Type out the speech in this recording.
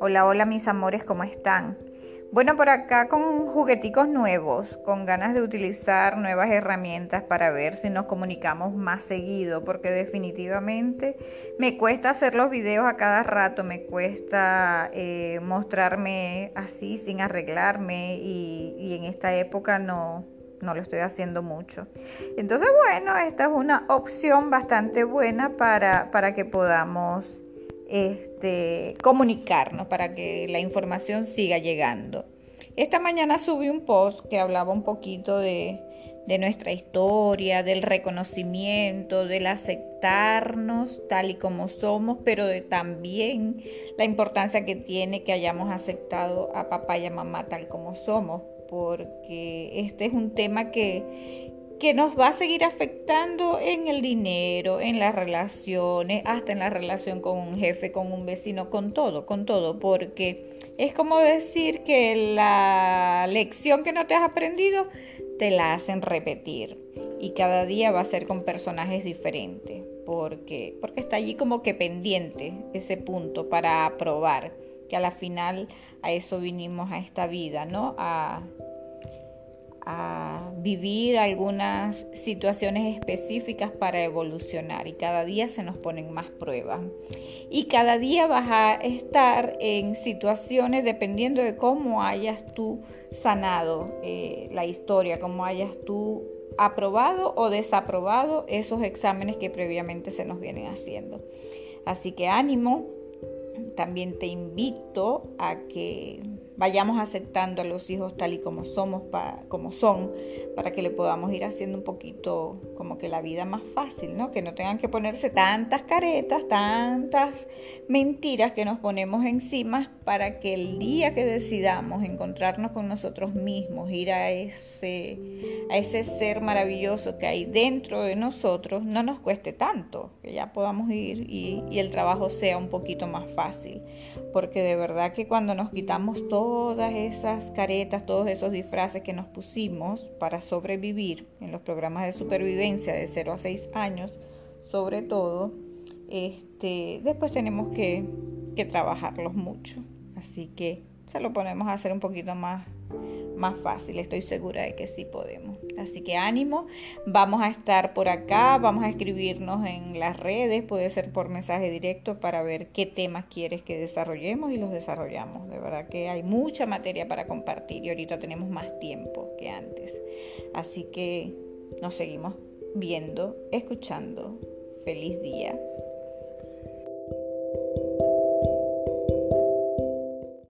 Hola, hola mis amores, ¿cómo están? Bueno, por acá con jugueticos nuevos, con ganas de utilizar nuevas herramientas para ver si nos comunicamos más seguido, porque definitivamente me cuesta hacer los videos a cada rato, me cuesta eh, mostrarme así sin arreglarme y, en esta época no, no lo estoy haciendo mucho. Entonces, bueno, esta es una opción bastante buena para, para que podamos este, comunicarnos, para que la información siga llegando. Esta mañana subí un post que hablaba un poquito de, nuestra historia, del reconocimiento, del aceptarnos tal y como somos, pero de también la importancia que tiene que hayamos aceptado a papá y a mamá tal como somos, porque este es un tema que, que nos va a seguir afectando en el dinero, en las relaciones, hasta en la relación con un jefe, con un vecino, con todo, con todo, porque es como decir que la lección que no te has aprendido te la hacen repetir. Y cada día va a ser con personajes diferentes, porque porque está allí como que pendiente ese punto para aprobar, que a la final a eso vinimos a esta vida, ¿no? A vivir algunas situaciones específicas para evolucionar y cada día se nos ponen más pruebas. Y cada día vas a estar en situaciones dependiendo de cómo hayas tú sanado eh, la historia, cómo hayas tú aprobado o desaprobado esos exámenes que previamente se nos vienen haciendo. Así que ánimo, también te invito a que vayamos aceptando a los hijos tal y como somos, como son, para que le podamos ir haciendo un poquito como que la vida más fácil, ¿no? Que no tengan que ponerse tantas caretas, tantas mentiras que nos ponemos encima para que el día que decidamos encontrarnos con nosotros mismos, ir a ese, a ese ser maravilloso que hay dentro de nosotros, no nos cueste tanto, que ya podamos ir y, el trabajo sea un poquito más fácil. Porque de verdad que cuando nos quitamos todas esas caretas, todos esos disfraces que nos pusimos para sobrevivir en los programas de supervivencia de 0 a 6 años, sobre todo, este, después tenemos que, que trabajarlos mucho. Así que se lo ponemos a hacer un poquito más más fácil. Estoy segura de que sí podemos. Así que ánimo, vamos a estar por acá, vamos a escribirnos en las redes, puede ser por mensaje directo para ver qué temas quieres que desarrollemos y los desarrollamos. De verdad que hay mucha materia para compartir y ahorita tenemos más tiempo que antes. Así que nos seguimos viendo, escuchando. Feliz día.